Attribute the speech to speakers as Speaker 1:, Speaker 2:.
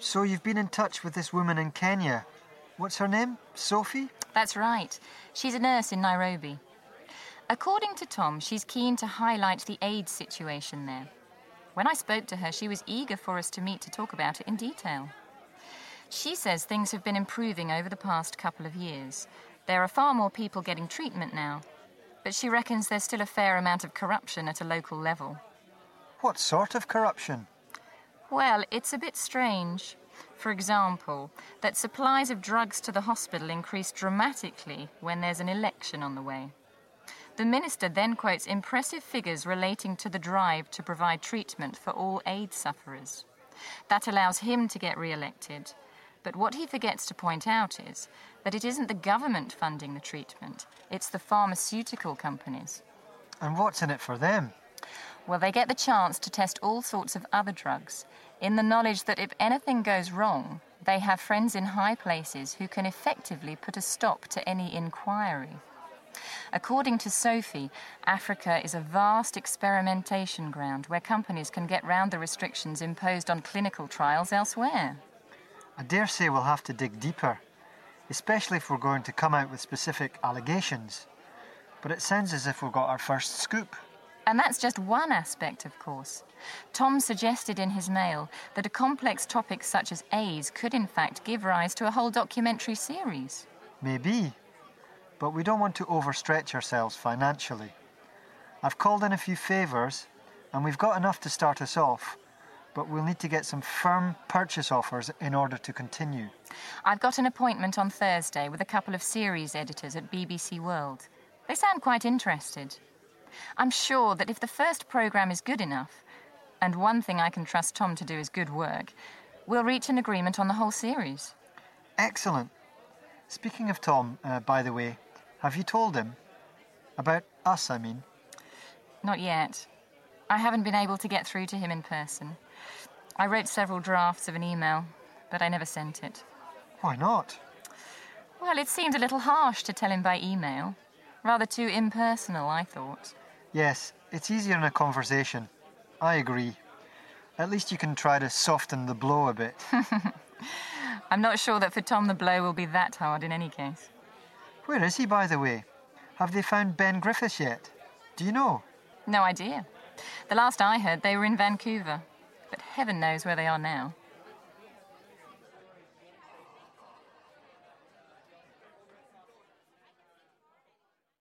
Speaker 1: So you've been in touch with this woman in Kenya. What's her name? Sophie?
Speaker 2: That's right. She's a nurse in Nairobi. According to Tom, she's keen to highlight the AIDS situation there. When I spoke to her, she was eager for us to meet to talk about it in detail. She says things have been improving over the past couple of years. There are far more people getting treatment now, but she reckons there's still a fair amount of corruption at a local level.
Speaker 1: What sort of corruption?
Speaker 2: Well, it's a bit strange. For example, that supplies of drugs to the hospital increase dramatically when there's an election on the way. The minister then quotes impressive figures relating to the drive to provide treatment for all AIDS sufferers. That allows him to get re elected. But what he forgets to point out is that it isn't the government funding the treatment, it's the pharmaceutical companies.
Speaker 1: And what's in it for them?
Speaker 2: Well, they get the chance to test all sorts of other drugs in the knowledge that if anything goes wrong, they have friends in high places who can effectively put a stop to any inquiry. According to Sophie, Africa is a vast experimentation ground where companies can get round the restrictions imposed on clinical trials elsewhere.
Speaker 1: I dare say we'll have to dig deeper, especially if we're going to come out with specific allegations. But it sounds as if we've got our first scoop.
Speaker 2: And that's just one aspect, of course. Tom suggested in his mail that a complex topic such as AIDS could, in fact, give rise to a whole documentary series.
Speaker 1: Maybe. But we don't want to overstretch ourselves financially. I've called in a few favours, and we've got enough to start us off, but we'll need to get some firm purchase offers in order to continue.
Speaker 2: I've got an appointment on Thursday with a couple of series editors at BBC World. They sound quite interested. I'm sure that if the first programme is good enough, and one thing I can trust Tom to do is good work, we'll reach an agreement on the whole series.
Speaker 1: Excellent. Speaking of Tom, uh, by the way, have you told him? About us, I mean.
Speaker 2: Not yet. I haven't been able to get through to him in person. I wrote several drafts of an email, but I never sent it.
Speaker 1: Why not?
Speaker 2: Well, it seemed a little harsh to tell him by email. Rather too impersonal, I thought.
Speaker 1: Yes, it's easier in a conversation. I agree. At least you can try to soften the blow a bit.
Speaker 2: I'm not sure that for Tom the blow will be that hard in any case.
Speaker 1: Where is he, by the way? Have they found Ben Griffiths yet? Do you know?
Speaker 2: No idea. The last I heard, they were in Vancouver. But heaven knows where they are now.